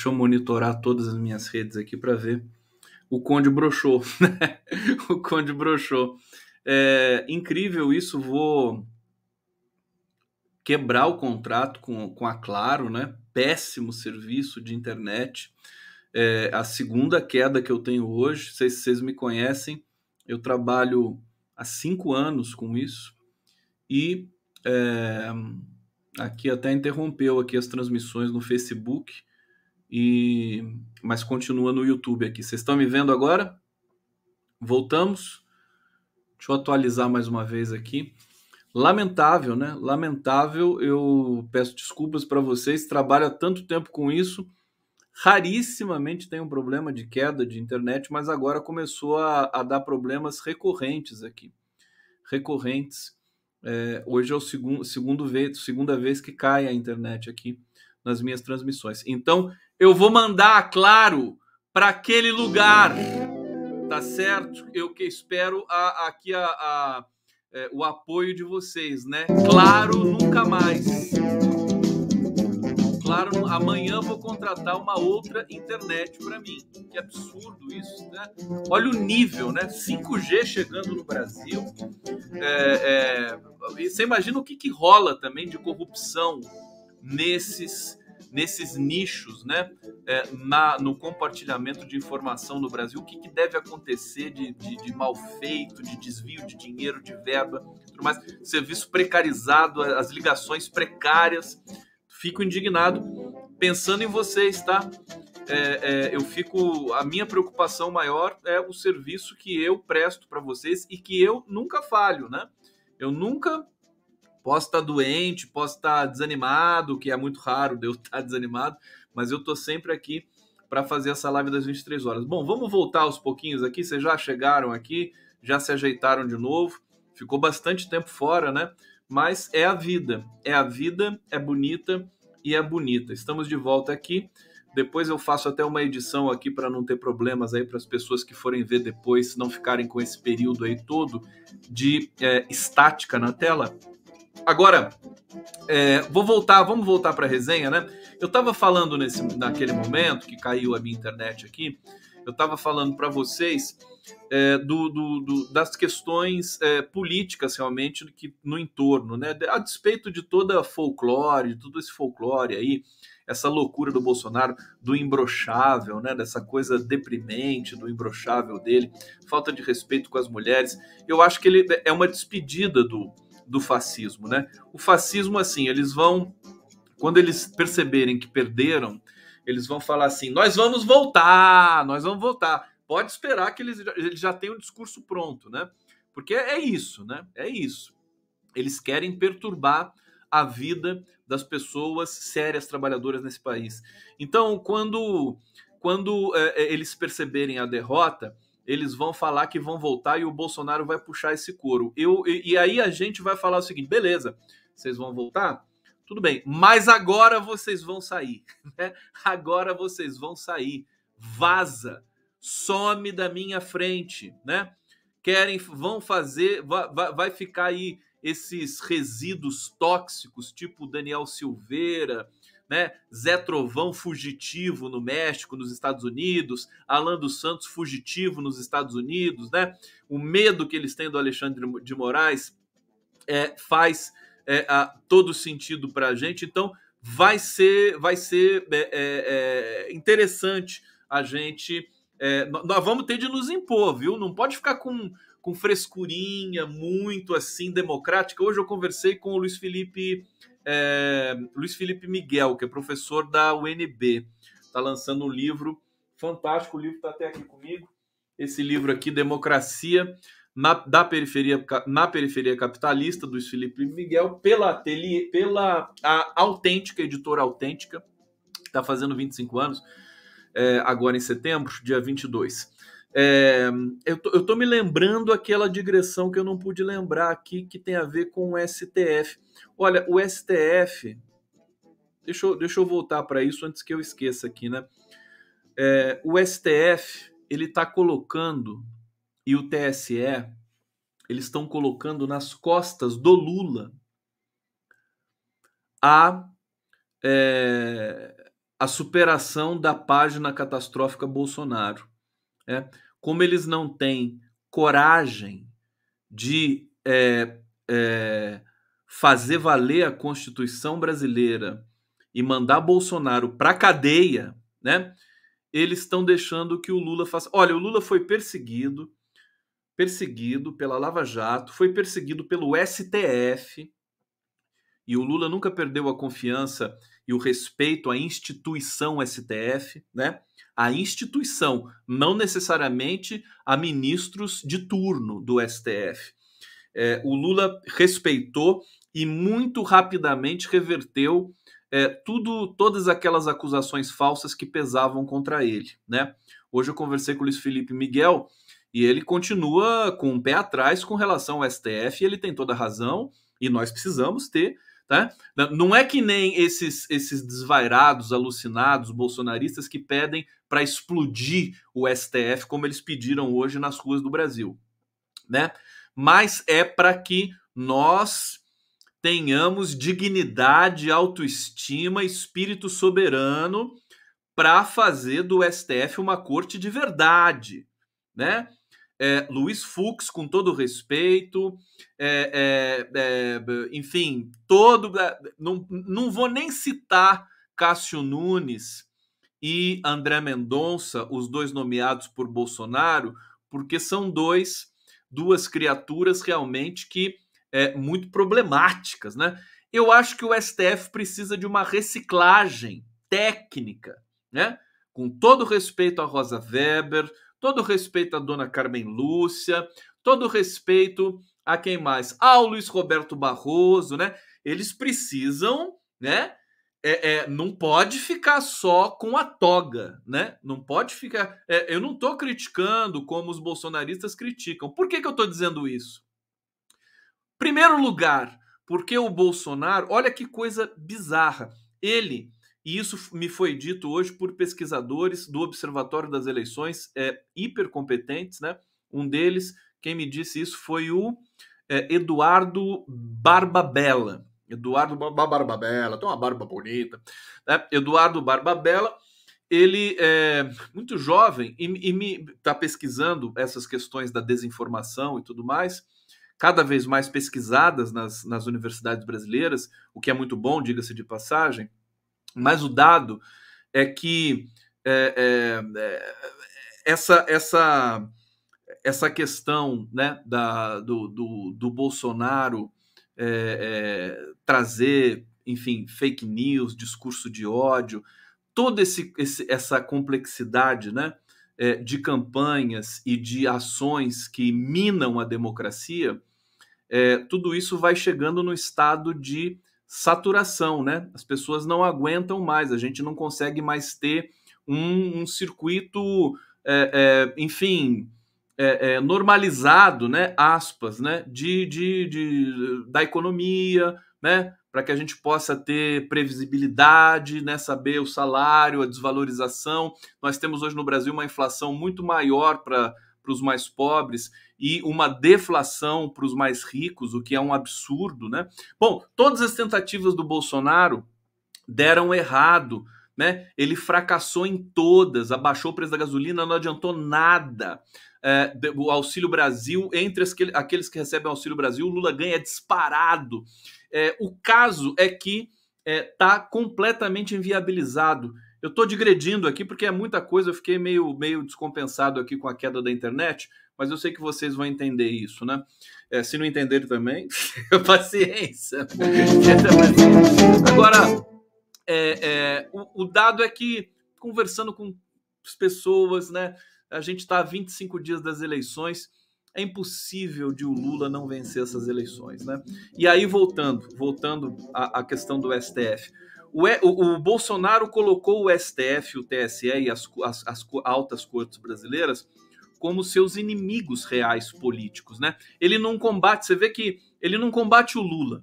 Deixa eu monitorar todas as minhas redes aqui para ver. O Conde broxou. Né? o Conde broxou. É incrível isso. Vou quebrar o contrato com, com a Claro, né? Péssimo serviço de internet. É a segunda queda que eu tenho hoje. Vocês, vocês me conhecem. Eu trabalho há cinco anos com isso. E é, aqui até interrompeu aqui as transmissões no Facebook e mas continua no YouTube aqui. Vocês estão me vendo agora? Voltamos. Deixa eu atualizar mais uma vez aqui. Lamentável, né? Lamentável. Eu peço desculpas para vocês. Trabalho há tanto tempo com isso. Rarissimamente tem um problema de queda de internet, mas agora começou a, a dar problemas recorrentes aqui. Recorrentes. É, hoje é o segundo, segundo vez, segunda vez que cai a internet aqui nas minhas transmissões. Então, eu vou mandar, claro, para aquele lugar, tá certo? Eu que espero a, aqui a, a é, o apoio de vocês, né? Claro, nunca mais. Claro, amanhã vou contratar uma outra internet para mim. Que absurdo isso, né? Olha o nível, né? 5G chegando no Brasil. É, é, você imagina o que, que rola também de corrupção nesses nesses nichos, né, é, na, no compartilhamento de informação no Brasil, o que, que deve acontecer de, de, de, mal feito, de desvio de dinheiro, de verba, tudo mais, serviço precarizado, as ligações precárias. Fico indignado pensando em vocês, tá? É, é, eu fico. A minha preocupação maior é o serviço que eu presto para vocês e que eu nunca falho, né? Eu nunca Posso estar doente, posso estar desanimado, que é muito raro eu estar desanimado, mas eu estou sempre aqui para fazer essa live das 23 horas. Bom, vamos voltar aos pouquinhos aqui. Vocês já chegaram aqui, já se ajeitaram de novo. Ficou bastante tempo fora, né? Mas é a vida. É a vida, é bonita e é bonita. Estamos de volta aqui. Depois eu faço até uma edição aqui para não ter problemas aí para as pessoas que forem ver depois, não ficarem com esse período aí todo de é, estática na tela. Agora, é, vou voltar, vamos voltar para a resenha, né? Eu estava falando nesse, naquele momento que caiu a minha internet aqui, eu estava falando para vocês é, do, do, do, das questões é, políticas realmente que no entorno, né? A despeito de toda a folclore, de todo esse folclore aí, essa loucura do Bolsonaro, do imbrochável, né? Dessa coisa deprimente do imbrochável dele, falta de respeito com as mulheres. Eu acho que ele é uma despedida do do fascismo, né? O fascismo, assim, eles vão, quando eles perceberem que perderam, eles vão falar assim: nós vamos voltar, nós vamos voltar. Pode esperar que eles, eles já tenham o discurso pronto, né? Porque é isso, né? É isso. Eles querem perturbar a vida das pessoas sérias trabalhadoras nesse país. Então, quando, quando é, eles perceberem a derrota, eles vão falar que vão voltar e o Bolsonaro vai puxar esse couro. Eu, e, e aí a gente vai falar o seguinte: beleza, vocês vão voltar? Tudo bem, mas agora vocês vão sair. Né? Agora vocês vão sair. Vaza, some da minha frente, né? Querem, vão fazer, vai, vai ficar aí esses resíduos tóxicos, tipo Daniel Silveira, né? Zé Trovão fugitivo no México, nos Estados Unidos, Alan dos Santos fugitivo nos Estados Unidos, né? O medo que eles têm do Alexandre de Moraes é, faz é, a, todo sentido para a gente. Então, vai ser, vai ser é, é, é interessante a gente. É, nós vamos ter de nos impor, viu? Não pode ficar com, com frescurinha muito assim democrática. Hoje eu conversei com o Luiz Felipe é, Luiz Felipe Miguel, que é professor da UNB. Está lançando um livro fantástico, o livro está até aqui comigo. Esse livro aqui, Democracia na, da periferia, na periferia capitalista, do Luiz Felipe Miguel, pela, ateliê, pela a autêntica, editora autêntica, está fazendo 25 anos, é, agora em setembro, dia 22. É, eu, tô, eu tô me lembrando aquela digressão que eu não pude lembrar aqui, que tem a ver com o STF. Olha, o STF. Deixa eu, deixa eu voltar para isso antes que eu esqueça aqui, né? É, o STF ele está colocando e o TSE eles estão colocando nas costas do Lula a, é, a superação da página catastrófica Bolsonaro. É, como eles não têm coragem de é, é, fazer valer a Constituição brasileira e mandar Bolsonaro para cadeia, né? Eles estão deixando que o Lula faça. Olha, o Lula foi perseguido, perseguido pela Lava Jato, foi perseguido pelo STF, e o Lula nunca perdeu a confiança e o respeito à instituição STF, né? A instituição, não necessariamente a ministros de turno do STF. É, o Lula respeitou e muito rapidamente reverteu é, tudo, todas aquelas acusações falsas que pesavam contra ele, né? Hoje eu conversei com o Luiz Felipe Miguel e ele continua com o pé atrás com relação ao STF ele tem toda a razão e nós precisamos ter Tá? Não é que nem esses, esses desvairados, alucinados, bolsonaristas que pedem para explodir o STF, como eles pediram hoje nas ruas do Brasil. Né? Mas é para que nós tenhamos dignidade, autoestima, espírito soberano para fazer do STF uma corte de verdade, né? É, Luiz Fux, com todo respeito, é, é, é enfim, todo. É, não, não vou nem citar Cássio Nunes e André Mendonça, os dois nomeados por Bolsonaro, porque são dois, duas criaturas realmente que é, muito problemáticas, né? Eu acho que o STF precisa de uma reciclagem técnica, né? Com todo respeito a Rosa Weber, todo respeito à dona Carmen Lúcia, todo respeito a quem mais? Ao Luiz Roberto Barroso, né? Eles precisam, né? É, é, não pode ficar só com a toga, né? Não pode ficar. É, eu não estou criticando como os bolsonaristas criticam. Por que, que eu estou dizendo isso? Primeiro lugar, porque o Bolsonaro, olha que coisa bizarra. Ele e isso me foi dito hoje por pesquisadores do Observatório das Eleições, é, hipercompetentes, né? Um deles, quem me disse isso foi o é, Eduardo Barbabella. Eduardo Barbabella, tem uma barba bonita. Né? Eduardo Barbabella, ele é muito jovem e, e está pesquisando essas questões da desinformação e tudo mais, cada vez mais pesquisadas nas, nas universidades brasileiras, o que é muito bom, diga-se de passagem. Mas o dado é que é, é, é, essa, essa, essa questão né, da, do, do, do Bolsonaro é, é, trazer, enfim, fake news, discurso de ódio, toda esse, esse, essa complexidade né, é, de campanhas e de ações que minam a democracia, tudo isso vai chegando no estado de saturação, né? As pessoas não aguentam mais, a gente não consegue mais ter um, um circuito, é, é, enfim, é, é normalizado, né? Aspas, né? De, de, de da economia, né? Para que a gente possa ter previsibilidade, né? Saber o salário, a desvalorização. Nós temos hoje no Brasil uma inflação muito maior para para os mais pobres e uma deflação para os mais ricos, o que é um absurdo, né? Bom, todas as tentativas do Bolsonaro deram errado, né? Ele fracassou em todas, abaixou o preço da gasolina, não adiantou nada. É, o Auxílio Brasil, entre aqueles que recebem o Auxílio Brasil, o Lula ganha disparado. É, o caso é que está é, tá completamente inviabilizado. Eu estou digredindo aqui porque é muita coisa, eu fiquei meio, meio descompensado aqui com a queda da internet, mas eu sei que vocês vão entender isso, né? É, se não entenderem também, paciência. Agora, é, é, o, o, dado é que, conversando com as pessoas, né? A gente está a 25 dias das eleições, é impossível de o Lula não vencer essas eleições, né? E aí, voltando, voltando à, à questão do STF. O, o, Bolsonaro colocou o STF, o TSE e as, as, as, altas cortes brasileiras como seus inimigos reais políticos, né? Ele não combate, você vê que ele não combate o Lula.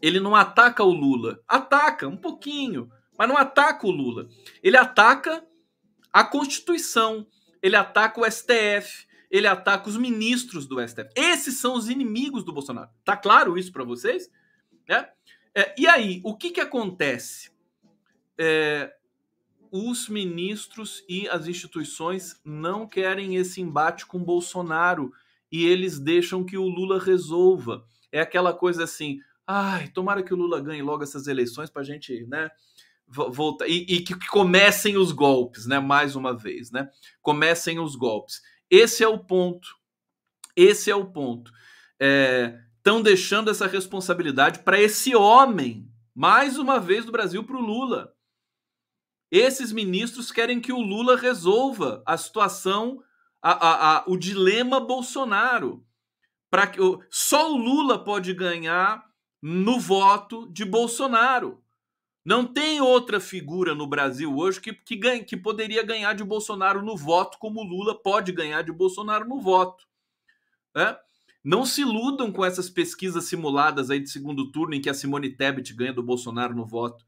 Ele não ataca o Lula. Ataca um pouquinho, mas não ataca o Lula. Ele ataca a Constituição, ele ataca o STF, ele ataca os ministros do STF. Esses são os inimigos do Bolsonaro. Tá claro isso para vocês? É? É, e aí, o que, que acontece? É, os ministros e as instituições não querem esse embate com Bolsonaro e eles deixam que o Lula resolva. É aquela coisa assim, ai, tomara que o Lula ganhe logo essas eleições para a gente, né, voltar e, e, que comecem os golpes, né, mais uma vez, né, comecem os golpes. Esse é o ponto. Esse é o ponto. Estão deixando essa responsabilidade para esse homem, mais uma vez do Brasil para o Lula. Esses ministros querem que o Lula resolva a situação, a, a, a o dilema Bolsonaro. Para que só o Lula pode ganhar no voto de Bolsonaro. Não tem outra figura no Brasil hoje que, que, ganha, que poderia ganhar de Bolsonaro no voto, como o Lula pode ganhar de Bolsonaro no voto. Né? Não se iludam com essas pesquisas simuladas aí de segundo turno em que a Simone Tebet ganha do Bolsonaro no voto.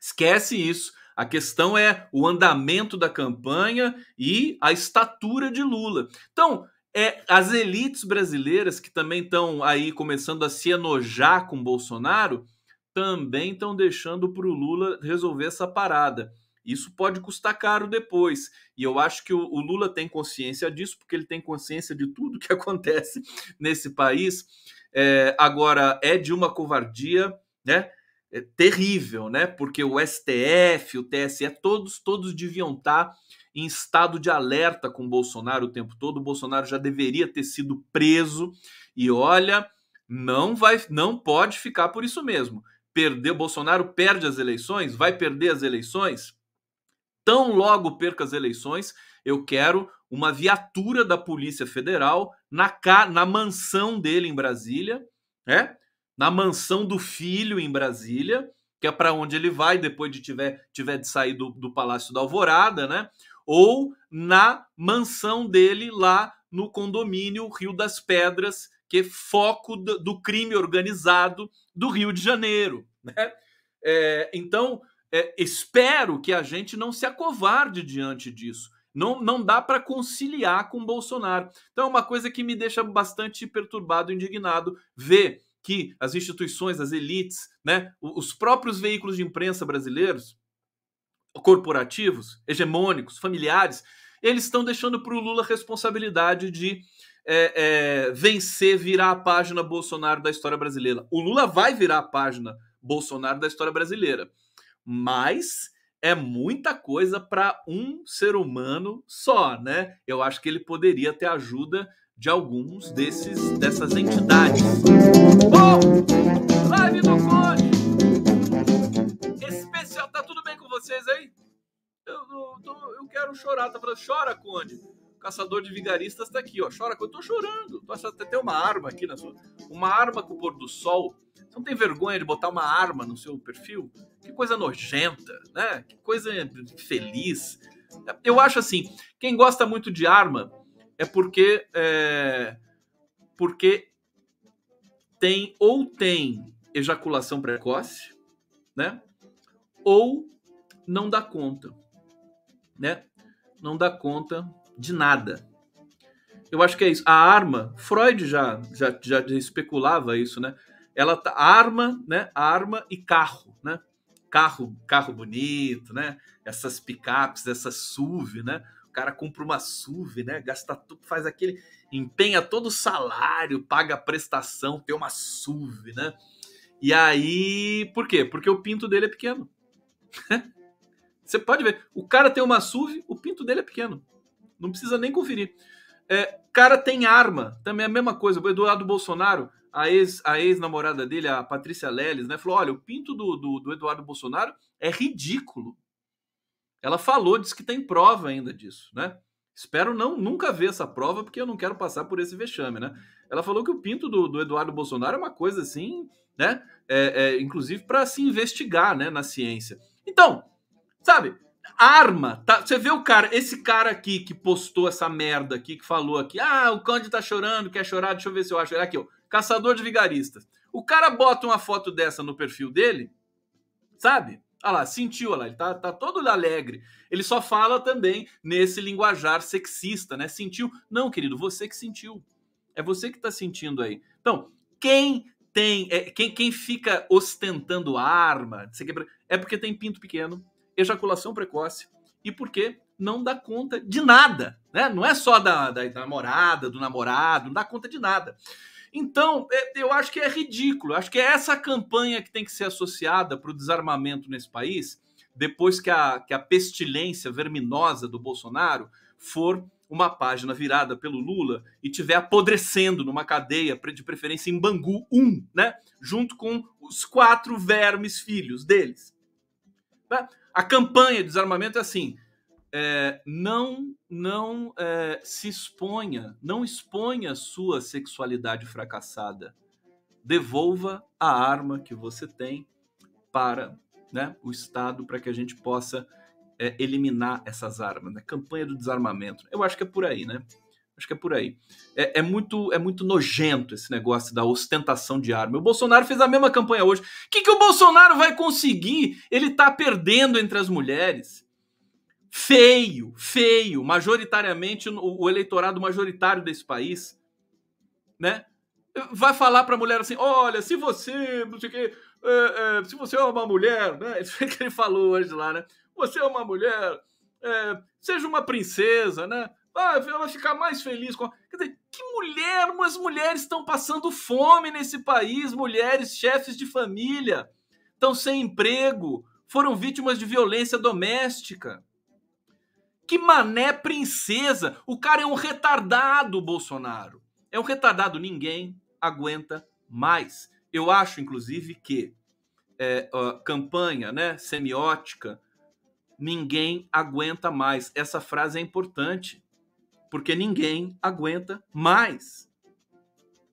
Esquece isso. A questão é o andamento da campanha e a estatura de Lula. Então, é, as elites brasileiras que também estão aí começando a se enojar com Bolsonaro também estão deixando para o Lula resolver essa parada. Isso pode custar caro depois. E eu acho que o, o, Lula tem consciência disso, porque ele tem consciência de tudo que acontece nesse país. É, agora, é de uma covardia, né? é terrível, né? Porque o STF, o TSE, todos, todos deviam estar em estado de alerta com Bolsonaro o tempo todo. O Bolsonaro já deveria ter sido preso. E olha, não vai, não pode ficar por isso mesmo. Perder, Bolsonaro perde as eleições, vai perder as eleições. Tão logo perca as eleições, eu quero uma viatura da Polícia Federal na, na mansão dele em Brasília, né? na mansão do filho em Brasília, que é para onde ele vai depois de tiver, tiver de sair do, do Palácio da Alvorada, né? Ou na mansão dele lá no condomínio Rio das Pedras, que é foco do, do crime organizado do Rio de Janeiro, né? É, então, é, espero que a gente não se acovarde diante disso. Não, não dá para conciliar com Bolsonaro. Então, é uma coisa que me deixa bastante perturbado, indignado, ver que as instituições, as elites, né, os próprios veículos de imprensa brasileiros, corporativos, hegemônicos, familiares, eles estão deixando para o Lula a responsabilidade de é, é, vencer, virar a página Bolsonaro da história brasileira. O Lula vai virar a página Bolsonaro da história brasileira, mas é muita coisa para um ser humano só, né? Eu acho que ele poderia ter ajuda de alguns desses dessas entidades. Bom, live do Conde. Especial, tá tudo bem com vocês aí? Eu, eu, eu quero chorar, tá falando, chora, Conde. O caçador de vigaristas tá aqui, ó. Chora, eu tô chorando. Achando até uma arma aqui na sua. Uma arma com o pôr do sol. Você não tem vergonha de botar uma arma no seu perfil? Que coisa nojenta, né? Que coisa feliz. Eu acho assim, quem gosta muito de arma é porque é, porque tem ou tem ejaculação precoce, né? Ou não dá conta, né? Não dá conta de nada. Eu acho que é isso. A arma, Freud já já, já especulava isso, né? Ela tá arma, né? Arma e carro? Carro, carro bonito, né? Essas picapes, essas SUV, né? cara compra uma SUV, né? Gasta tudo, faz aquele. empenha todo o salário, paga a prestação, tem uma SUV, né? E aí. Por quê? Porque o pinto dele é pequeno. Você pode ver. O cara tem uma SUV, o pinto dele é pequeno. Não precisa nem conferir. É, cara tem arma, também é a mesma coisa. O Eduardo Bolsonaro, a ex-namorada ex dele, a Patrícia Leles, né? Falou: olha, o pinto do, do, do Eduardo Bolsonaro é ridículo. Ela falou, disse que tem prova ainda disso, né? Espero não nunca ver essa prova, porque eu não quero passar por esse vexame, né? Ela falou que o pinto do, do Eduardo Bolsonaro é uma coisa assim, né? É, é, inclusive para se investigar, né, na ciência. Então, sabe? Arma, tá? Você vê o cara, esse cara aqui que postou essa merda aqui, que falou aqui, ah, o Conde tá chorando, quer chorar, deixa eu ver se eu acho. Aqui, ó, caçador de vigaristas. O cara bota uma foto dessa no perfil dele, sabe? Olha lá, sentiu, olha lá, ele tá, tá todo alegre. Ele só fala também nesse linguajar sexista, né? Sentiu? Não, querido, você que sentiu. É você que tá sentindo aí. Então, quem tem, é, quem, quem fica ostentando arma, é porque tem pinto pequeno ejaculação precoce e porque não dá conta de nada, né? Não é só da, da, da namorada, do namorado, não dá conta de nada. Então, é, eu acho que é ridículo. Acho que é essa campanha que tem que ser associada para o desarmamento nesse país, depois que a, que a pestilência verminosa do Bolsonaro for uma página virada pelo Lula e tiver apodrecendo numa cadeia, de preferência em Bangu 1, né? Junto com os quatro vermes filhos deles. Né? A campanha de desarmamento é assim: é, não não é, se exponha, não exponha sua sexualidade fracassada. Devolva a arma que você tem para né, o Estado para que a gente possa é, eliminar essas armas, né? Campanha do desarmamento. Eu acho que é por aí, né? Acho que é por aí. É, é, muito, é muito nojento esse negócio da ostentação de arma. O Bolsonaro fez a mesma campanha hoje. O que, que o Bolsonaro vai conseguir? Ele está perdendo entre as mulheres. Feio, feio. Majoritariamente, o, o eleitorado majoritário desse país, né? Vai falar para a mulher assim: olha, se você, não sei o quê, é, é, se você é uma mulher, né? Isso é que ele falou hoje lá, né? Você é uma mulher, é, seja uma princesa, né? Ah, ela vai ficar mais feliz com. Quer dizer, que mulher, umas mulheres estão passando fome nesse país, mulheres, chefes de família, estão sem emprego, foram vítimas de violência doméstica. Que mané princesa! O cara é um retardado, Bolsonaro. É um retardado, ninguém aguenta mais. Eu acho, inclusive, que é, campanha né, semiótica ninguém aguenta mais. Essa frase é importante, porque ninguém aguenta mais.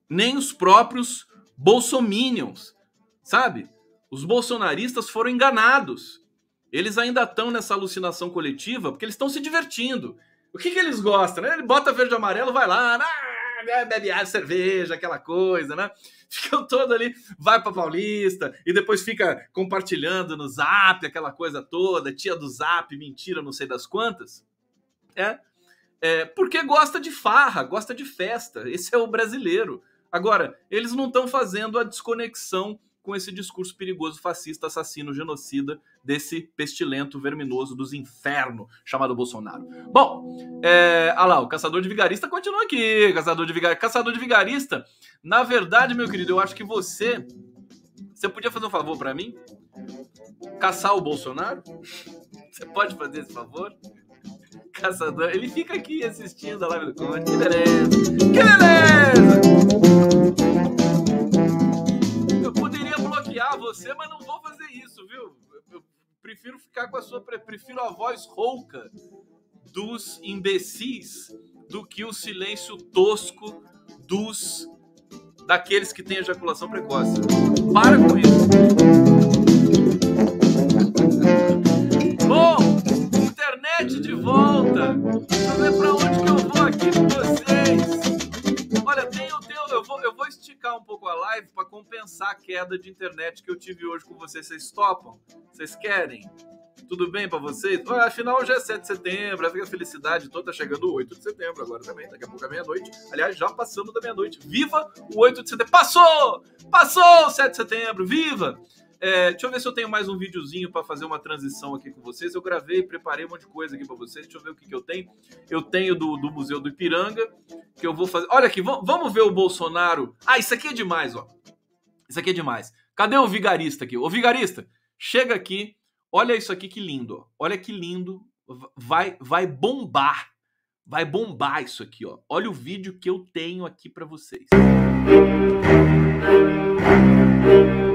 Nem os próprios bolsominions, sabe? Os bolsonaristas foram enganados. Eles ainda estão nessa alucinação coletiva porque eles estão se divertindo. O que, que eles gostam? Né? Ele bota verde e amarelo, vai lá, ah, bebe água, cerveja, aquela coisa, né? ficam todo ali, vai para Paulista e depois fica compartilhando no Zap aquela coisa toda, tia do Zap, mentira, não sei das quantas. É, é porque gosta de farra, gosta de festa. Esse é o brasileiro. Agora, eles não estão fazendo a desconexão com esse discurso perigoso, fascista, assassino, genocida desse pestilento verminoso dos infernos chamado Bolsonaro. Bom, é, ah lá, o caçador de vigarista continua aqui. Caçador de vigarista, caçador de vigarista. Na verdade, meu querido, eu acho que você você podia fazer um favor para mim? Caçar o Bolsonaro? Você pode fazer esse favor? Caçador, ele fica aqui assistindo a live do Conde. Que beleza! Que beleza! você, mas não vou fazer isso, viu? Eu prefiro ficar com a sua. Prefiro a voz rouca dos imbecis do que o silêncio tosco dos daqueles que têm ejaculação precoce. Para com isso. Volta. Deixa eu ver para onde que eu vou aqui com vocês. Olha, tem eu vou esticar um pouco a live para compensar a queda de internet que eu tive hoje com vocês. Vocês topam? Vocês querem? Tudo bem para vocês? Afinal, já é 7 de setembro, a felicidade toda, tá chegando o 8 de setembro agora também, daqui a pouco é meia-noite. Aliás, já passamos da meia-noite. Viva o 8 de setembro! Passou! Passou o 7 de setembro! Viva! É, deixa eu ver se eu tenho mais um videozinho para fazer uma transição aqui com vocês. Eu gravei, preparei um monte de coisa aqui para vocês. Deixa eu ver o que, que eu tenho. Eu tenho do, do Museu do Ipiranga, que eu vou fazer. Olha aqui, vamos ver o Bolsonaro. Ah, isso aqui é demais, ó. Isso aqui é demais. Cadê o vigarista aqui? O vigarista, chega aqui. Olha isso aqui que lindo, ó. Olha que lindo. Vai, vai bombar. Vai bombar isso aqui, ó. Olha o vídeo que eu tenho aqui para vocês. que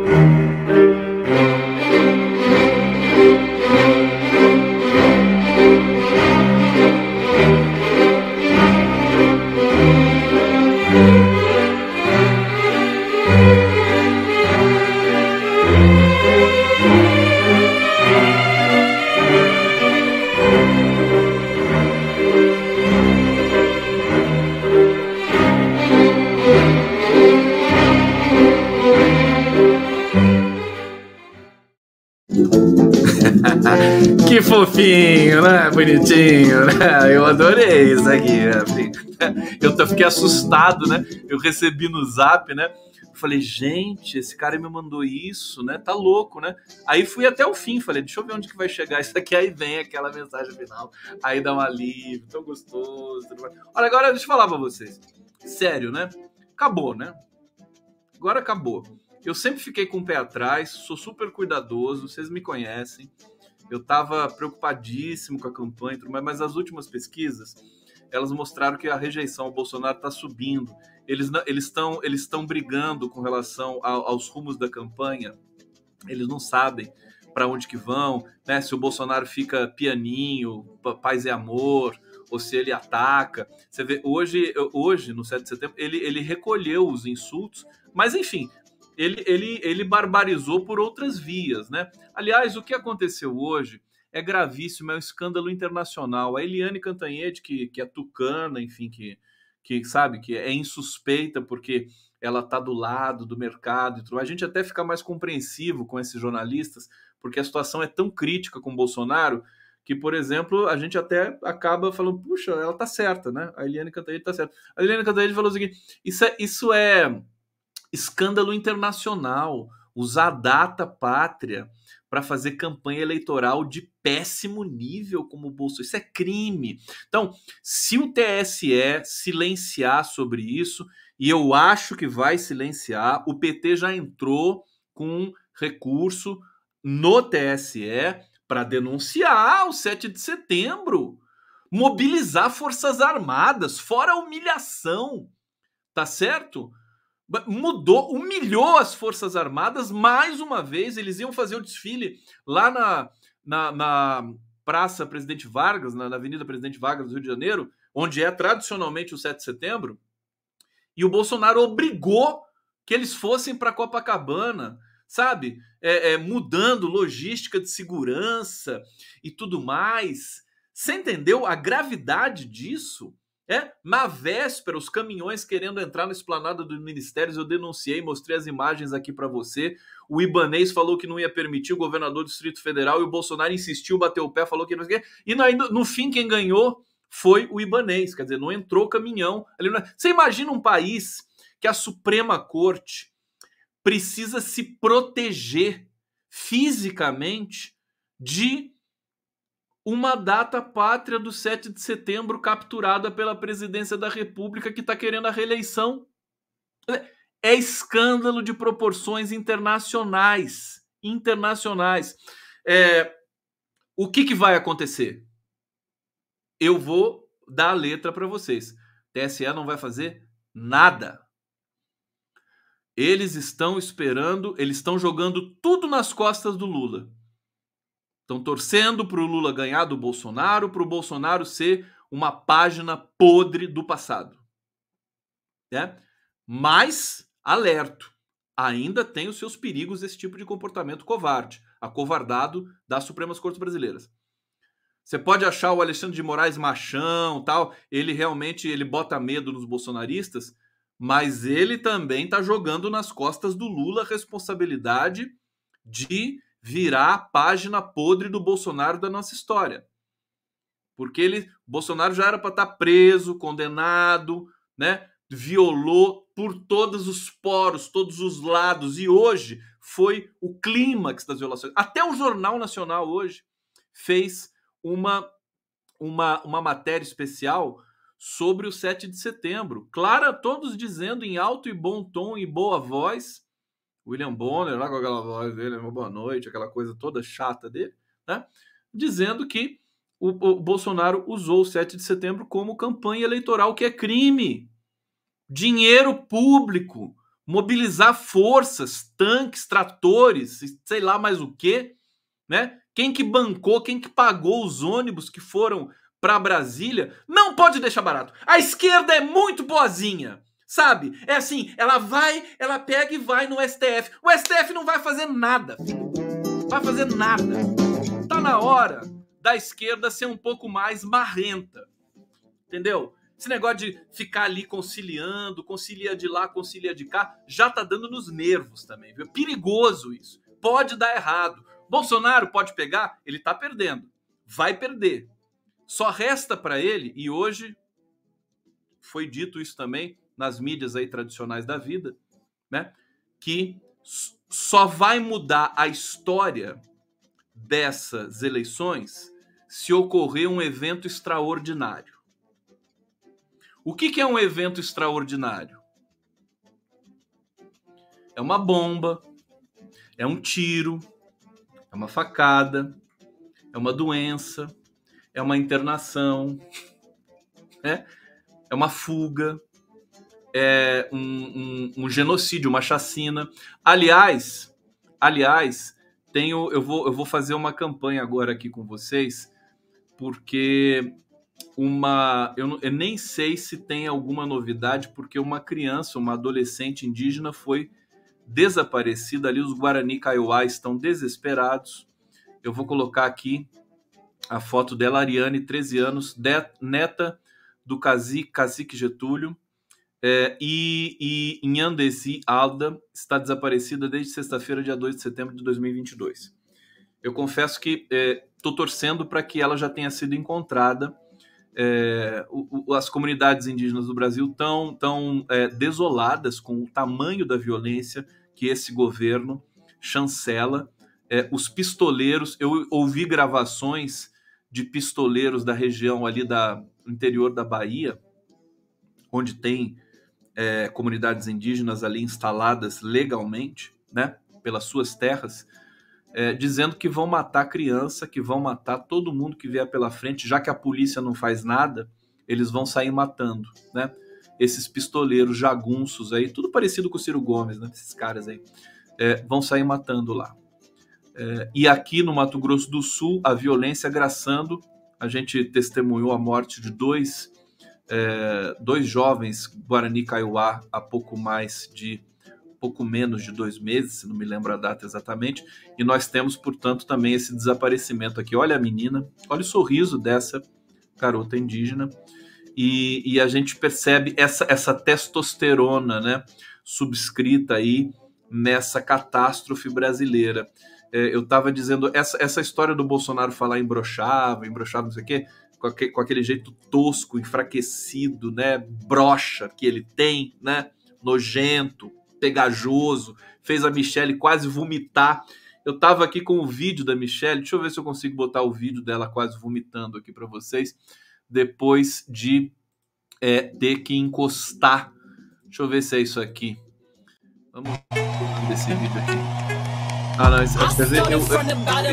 fofinho, né? Bonitinho, né? Eu adorei isso aqui. Né? Eu fiquei assustado, né? Eu recebi no zap, né? falei, gente, esse cara me mandou isso, né? Tá louco, né? Aí fui até o fim, falei, deixa eu ver onde que vai chegar isso aqui. Aí vem aquela mensagem final, aí dá um alívio, tão gostoso. Olha, agora deixa eu falar pra vocês. Sério, né? Acabou, né? Agora acabou. Eu sempre fiquei com o pé atrás, sou super cuidadoso, vocês me conhecem. Eu tava preocupadíssimo com a campanha, mas as últimas pesquisas elas mostraram que a rejeição ao Bolsonaro está subindo. Eles estão eles brigando com relação aos rumos da campanha. Eles não sabem para onde que vão, né? Se o Bolsonaro fica pianinho, paz e amor, ou se ele ataca. Você vê hoje hoje no 7 de setembro ele ele recolheu os insultos, mas enfim, ele, ele, ele barbarizou por outras vias, né? Aliás, o que aconteceu hoje é gravíssimo, é um escândalo internacional. A Eliane Cantanhede, que, que é tucana, enfim, que, que sabe, que é insuspeita porque ela está do lado do mercado e tudo. A gente até fica mais compreensivo com esses jornalistas, porque a situação é tão crítica com Bolsonaro que, por exemplo, a gente até acaba falando, puxa, ela tá certa, né? A Eliane Cantanhede tá certa. A Eliane Cantanhede falou o seguinte: isso é, isso é escândalo internacional, usar data pátria para fazer campanha eleitoral de péssimo nível como o Bolsonaro. Isso é crime. Então, se o TSE silenciar sobre isso, e eu acho que vai silenciar, o PT já entrou com recurso no TSE para denunciar o 7 de setembro, mobilizar Forças Armadas, fora a humilhação, tá certo? Mudou, humilhou as Forças Armadas mais uma vez. Eles iam fazer o desfile lá na, na, na Praça Presidente Vargas, na, na, Avenida Presidente Vargas do Rio de Janeiro, onde é tradicionalmente o 7 de setembro. E o Bolsonaro obrigou que eles fossem para Copacabana, sabe? É, é, mudando logística de segurança e tudo mais. Você entendeu a gravidade disso? É, na véspera, os caminhões querendo entrar na esplanada dos ministérios, eu denunciei, mostrei as imagens aqui para você. O Ibanês falou que não ia permitir, o governador do Distrito Federal, e o Bolsonaro insistiu, bateu o pé, falou que não quê. E no, no fim, quem ganhou foi o Ibanês, quer dizer, não entrou caminhão. Você imagina um país que a Suprema Corte precisa se proteger fisicamente de uma data pátria do 7 de setembro capturada pela presidência da República que está querendo a reeleição. É escândalo de proporções internacionais. Internacionais. É, o que, que vai acontecer? Eu vou dar a letra para vocês. TSE não vai fazer nada. Eles estão esperando, eles estão jogando tudo nas costas do Lula. Estão torcendo para o Lula ganhar do Bolsonaro, para o Bolsonaro ser uma página podre do passado. Né? Mas, alerto, ainda tem os seus perigos esse tipo de comportamento covarde, acovardado das Supremas Cortes Brasileiras. Você pode achar o Alexandre de Moraes machão, tal, ele realmente ele bota medo nos bolsonaristas, mas ele também está jogando nas costas do Lula a responsabilidade de virar a página podre do Bolsonaro da nossa história. Porque ele, Bolsonaro já era para estar tá preso, condenado, né? Violou por todos os poros, todos os lados e hoje foi o clímax das violações. Até o Jornal Nacional hoje fez uma uma, uma matéria especial sobre o 7 de setembro. Clara, todos dizendo em alto e bom tom e boa voz William Bonner, lá com aquela voz dele, uma boa noite, aquela coisa toda chata dele, né? dizendo que o, o, Bolsonaro usou o 7 de setembro como campanha eleitoral, que é crime. Dinheiro público, mobilizar forças, tanques, tratores, sei lá mais o que, né? Quem que bancou, quem que pagou os ônibus que foram para Brasília, não pode deixar barato. A esquerda é muito boazinha. Sabe? É assim, ela vai, ela pega e vai no STF. O STF não vai fazer nada. Vai fazer nada. Tá na hora da esquerda ser um pouco mais marrenta. Entendeu? Esse negócio de ficar ali conciliando, concilia de lá, concilia de cá, já tá dando nos nervos também, viu? Perigoso isso. Pode dar errado. Bolsonaro pode pegar, ele tá perdendo. Vai perder. Só resta para ele, e hoje foi dito isso também, nas mídias aí tradicionais da vida, né? que só vai mudar a história dessas eleições se ocorrer um evento extraordinário. O que, que é um evento extraordinário? É uma bomba, é um tiro, é uma facada, é uma doença, é uma internação, é, é uma fuga, é um, um, um, genocídio, uma chacina. Aliás, aliás, tenho, eu vou, eu vou fazer uma campanha agora aqui com vocês, porque uma, eu, eu nem sei se tem alguma novidade, porque uma criança, uma adolescente indígena foi desaparecida ali. Os Guarani Kaiowá estão desesperados. Eu vou colocar aqui a foto dela, Ariane, 13 anos, neta do cacique, cacique Getúlio. É, e, e Inhandesi Alda está desaparecida desde sexta-feira, dia 2 de setembro de 2022. Eu confesso que estou é, torcendo para que ela já tenha sido encontrada. É, o, o, as comunidades indígenas do Brasil tão, é, desoladas com o tamanho da violência que esse governo chancela. Os pistoleiros, eu ouvi gravações de pistoleiros da região ali da interior da Bahia, onde tem é, comunidades indígenas ali instaladas legalmente, né, pelas suas terras, é, dizendo que vão matar criança, que vão matar todo mundo que vier pela frente, já que a polícia não faz nada, eles vão sair matando, né? Esses pistoleiros jagunços aí, tudo parecido com o Ciro Gomes, né? Esses caras aí, é, vão sair matando lá. É, e aqui no Mato Grosso do Sul, a violência agraçando. A gente testemunhou a morte de dois é, dois jovens Guarani Kaiowá há pouco mais de pouco menos de dois meses, se não me lembro a data exatamente, e nós temos, portanto, também esse desaparecimento aqui. Olha a menina, olha o sorriso dessa garota indígena, e, e a gente percebe essa, essa testosterona, né, subscrita aí nessa catástrofe brasileira. É, eu estava dizendo, essa, essa história do Bolsonaro falar embroxava, embroxava, não sei o quê, com aquele, com aquele jeito tosco, enfraquecido, né, brocha que ele tem, né, nojento, pegajoso, fez a Michelle quase vomitar. Eu tava aqui com o vídeo da Michelle, deixa eu ver se eu consigo botar o vídeo dela quase vomitando aqui para vocês, depois de é, ter que encostar. Deixa eu ver se é isso aqui. Vamos ver esse vídeo aqui. Ah, não, esse, quer dizer, eu, eu,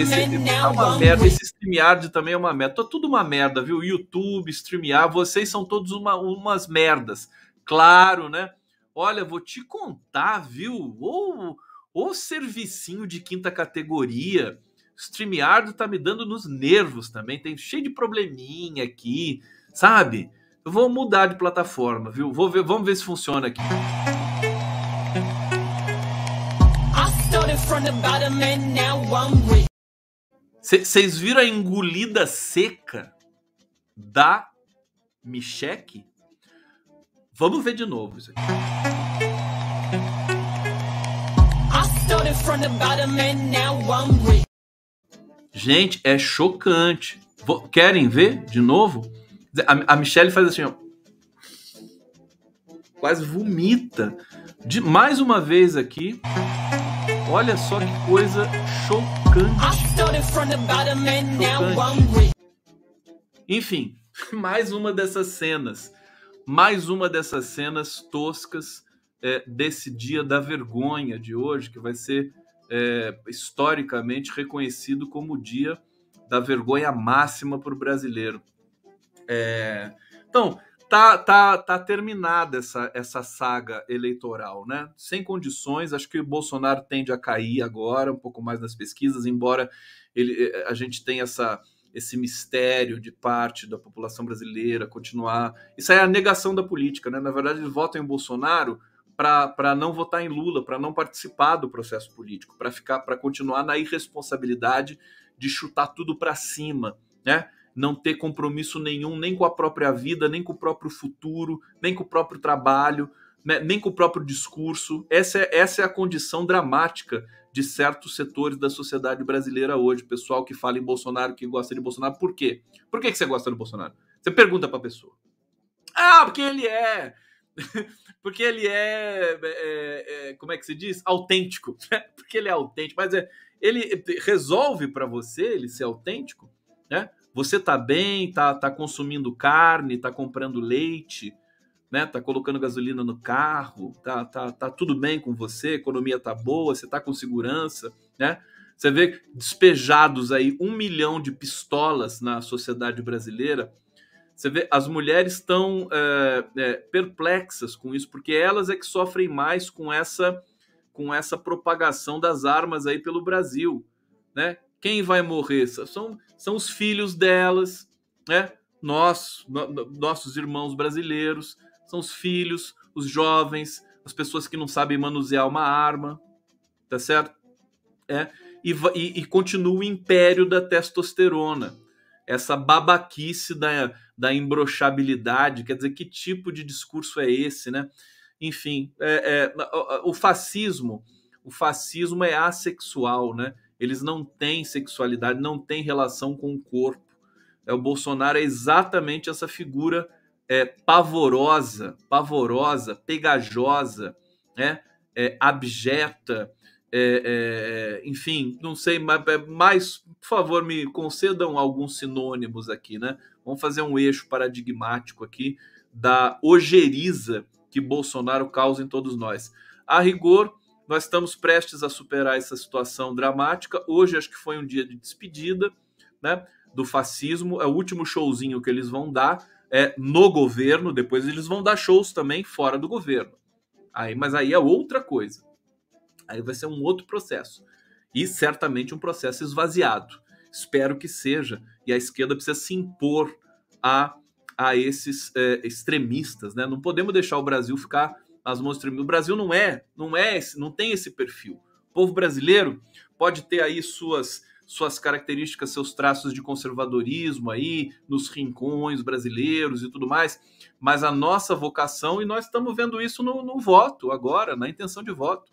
esse, é uma merda, esse StreamYard também é uma merda. Tá tudo uma merda, viu? YouTube, StreamYard, vocês são todos uma, umas merdas. Claro, né? Olha, vou te contar, viu? Ou o servicinho de quinta categoria. StreamYard tá me dando nos nervos também. Tem cheio de probleminha aqui, sabe? Eu vou mudar de plataforma, viu? Vou ver, vamos ver se funciona aqui. Vocês viram a engolida seca da Micheque? Vamos ver de novo isso aqui. Gente, é chocante. Querem ver de novo? A, a Michelle faz assim, ó. Quase vomita. De, mais uma vez aqui. Olha só que coisa chocante. chocante. Enfim, mais uma dessas cenas. Mais uma dessas cenas toscas é, desse dia da vergonha de hoje, que vai ser é, historicamente reconhecido como o dia da vergonha máxima para o brasileiro. É, então, tá, tá, tá terminada essa, essa saga eleitoral, né? Sem condições, acho que o Bolsonaro tende a cair agora, um pouco mais nas pesquisas, embora ele, eh, a gente tenha essa, esse mistério de parte da população brasileira continuar. Isso é a negação da política, né? Na verdade, eles votam em Bolsonaro para não votar em Lula, para não participar do processo político, para ficar, para continuar na irresponsabilidade de chutar tudo para cima, né? Não ter compromisso nenhum nem com a própria vida, nem com o próprio futuro, nem com o próprio trabalho, né, nem com o próprio discurso. Essa é, essa é a condição dramática de certos setores da sociedade brasileira hoje. Pessoal que fala em Bolsonaro, que gosta de Bolsonaro. Por quê? Por que, que você gosta do Bolsonaro? Você pergunta para a pessoa. Ah, porque ele é porque ele é, é, é, como é que se diz? Autêntico. porque ele é autêntico, mas é, ele resolve para você ele ser autêntico, né? Você tá bem, tá, tá consumindo carne, tá comprando leite, né? Tá colocando gasolina no carro, tá, tá, tá tudo bem com você, economia tá boa, você tá com segurança, né? Você vê despejados aí um milhão de pistolas na sociedade brasileira. Você vê, as mulheres estão é, é, perplexas com isso, porque elas é que sofrem mais com essa com essa propagação das armas aí pelo Brasil, né? Quem vai morrer são, são os filhos delas, né? Nós, no, nossos irmãos brasileiros, são os filhos, os jovens, as pessoas que não sabem manusear uma arma, tá certo? É, e, e, e continua o império da testosterona, essa babaquice da, da embroxabilidade, quer dizer, que tipo de discurso é esse, né? Enfim, é, é, o fascismo, o fascismo é assexual, né? Eles não têm sexualidade, não têm relação com o corpo. É, o Bolsonaro é exatamente essa figura é, pavorosa, pavorosa, pegajosa, né? É, abjeta, é, é, enfim, não sei, mas, é, mais, por favor, me concedam alguns sinônimos aqui, né? Vamos fazer um eixo paradigmático aqui da ojeriza que Bolsonaro causa em todos nós. A rigor, nós estamos prestes a superar essa situação dramática. Hoje acho que foi um dia de despedida, né, do fascismo. É o último showzinho que eles vão dar é no governo. Depois eles vão dar shows também fora do governo. Aí, mas aí é outra coisa. Aí vai ser um outro processo e certamente um processo esvaziado. Espero que seja. E a esquerda precisa se impor a a esses é, extremistas, né? Não podemos deixar o Brasil ficar nas mãos extremistas. O Brasil não é, não é, não tem esse perfil. O povo brasileiro pode ter aí suas suas características, seus traços de conservadorismo aí nos rincões brasileiros e tudo mais, mas a nossa vocação, e nós estamos vendo isso no, no voto agora, na intenção de voto.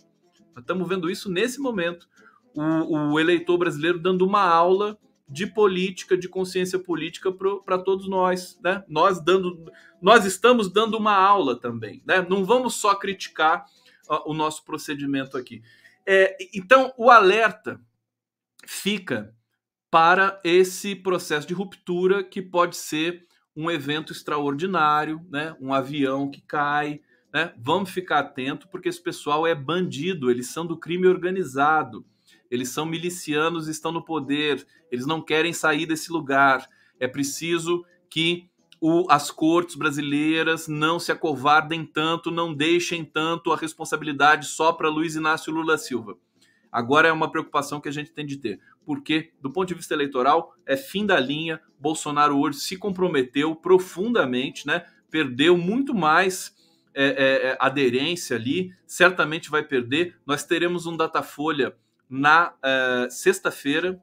Estamos vendo isso nesse momento. O, o eleitor brasileiro dando uma aula de política, de consciência política para todos nós, né? Nós dando, nós estamos dando uma aula também, né? Não vamos só criticar uh, o nosso procedimento aqui. É, então, o alerta fica para esse processo de ruptura que pode ser um evento extraordinário, né? Um avião que cai, né? Vamos ficar atento porque esse pessoal é bandido, eles são do crime organizado eles são milicianos, estão no poder, eles não querem sair desse lugar. É preciso que o, as cortes brasileiras não se acovardem tanto, não deixem tanto a responsabilidade só para Luiz Inácio Lula Silva. Agora é uma preocupação que a gente tem de ter, porque, do ponto de vista eleitoral, é fim da linha. Bolsonaro hoje se comprometeu profundamente, né? perdeu muito mais é, é, é aderência ali, certamente vai perder. Nós teremos um Datafolha na uh, sexta-feira.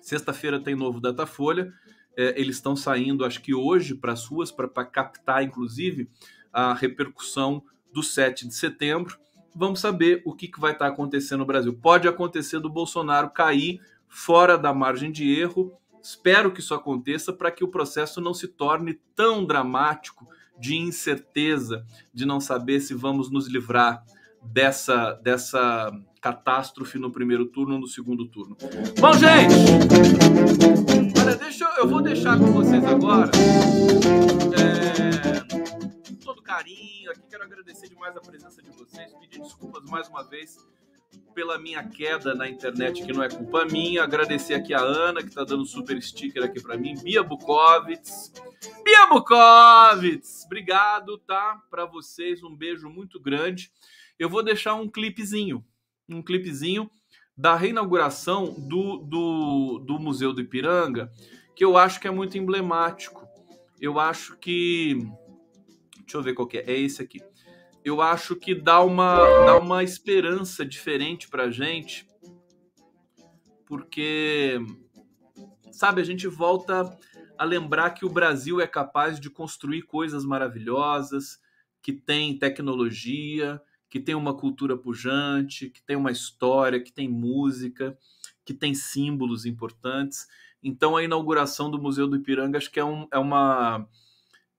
Sexta-feira tem novo Datafolha. Uh, eles estão saindo, acho que hoje, para as ruas, para captar, inclusive, a repercussão do 7 de setembro. Vamos saber o que, que vai estar tá acontecendo no Brasil. Pode acontecer do Bolsonaro cair fora da margem de erro. Espero que isso aconteça para que o processo não se torne tão dramático de incerteza, de não saber se vamos nos livrar dessa, dessa catástrofe no primeiro turno, no segundo turno. Bom, gente, olha, deixa eu, vou deixar com vocês agora. É, todo carinho, aqui quero agradecer demais a presença de vocês, pedir desculpas mais uma vez pela minha queda na internet, que não é culpa minha. Agradecer aqui a Ana, que está dando super sticker aqui para mim. Bia Bukovitz. Bia Bukovitz! Obrigado, tá? Para vocês, um beijo muito grande. Eu vou deixar um clipezinho um clipezinho da reinauguração do, do, do Museu do Ipiranga, que eu acho que é muito emblemático. Eu acho que. Deixa eu ver qual é. É esse aqui. Eu acho que dá uma, dá uma esperança diferente para a gente, porque, sabe, a gente volta a lembrar que o Brasil é capaz de construir coisas maravilhosas, que tem tecnologia, que tem uma cultura pujante, que tem uma história, que tem música, que tem símbolos importantes. Então, a inauguração do Museu do Ipiranga acho que é, um, é uma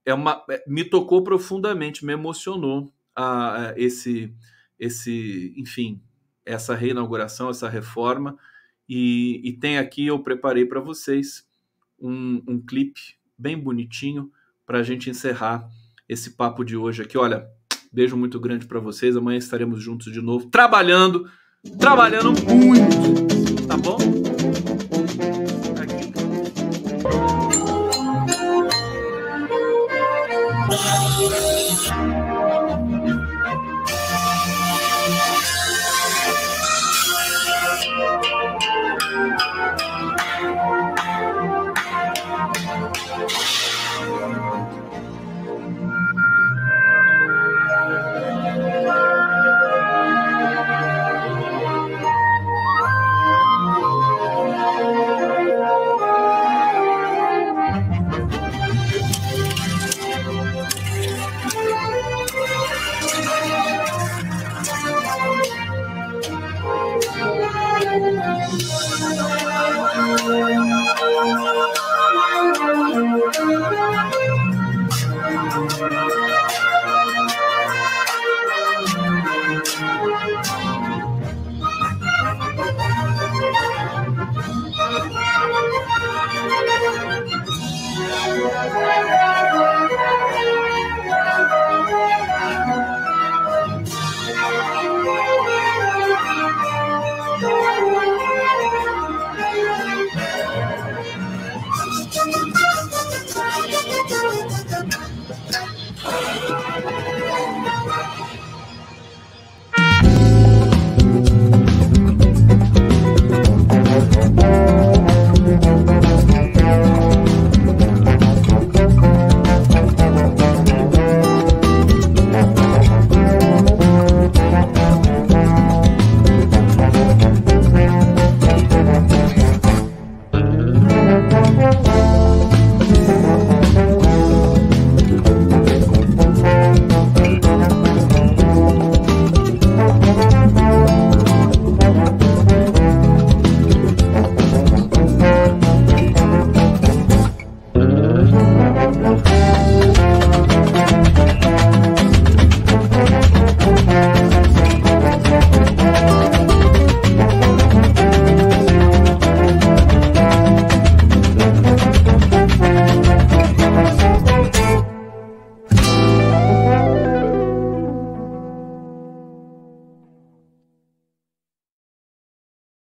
é uma, é, me tocou profundamente, me emocionou a, a esse, esse, enfim, essa reinauguração, essa reforma. E, e tem aqui, eu preparei para vocês um, um clipe bem bonitinho para a gente encerrar esse papo de hoje aqui. Olha, beijo muito grande para vocês. Amanhã estaremos juntos de novo, trabalhando, trabalhando muito, tá bom?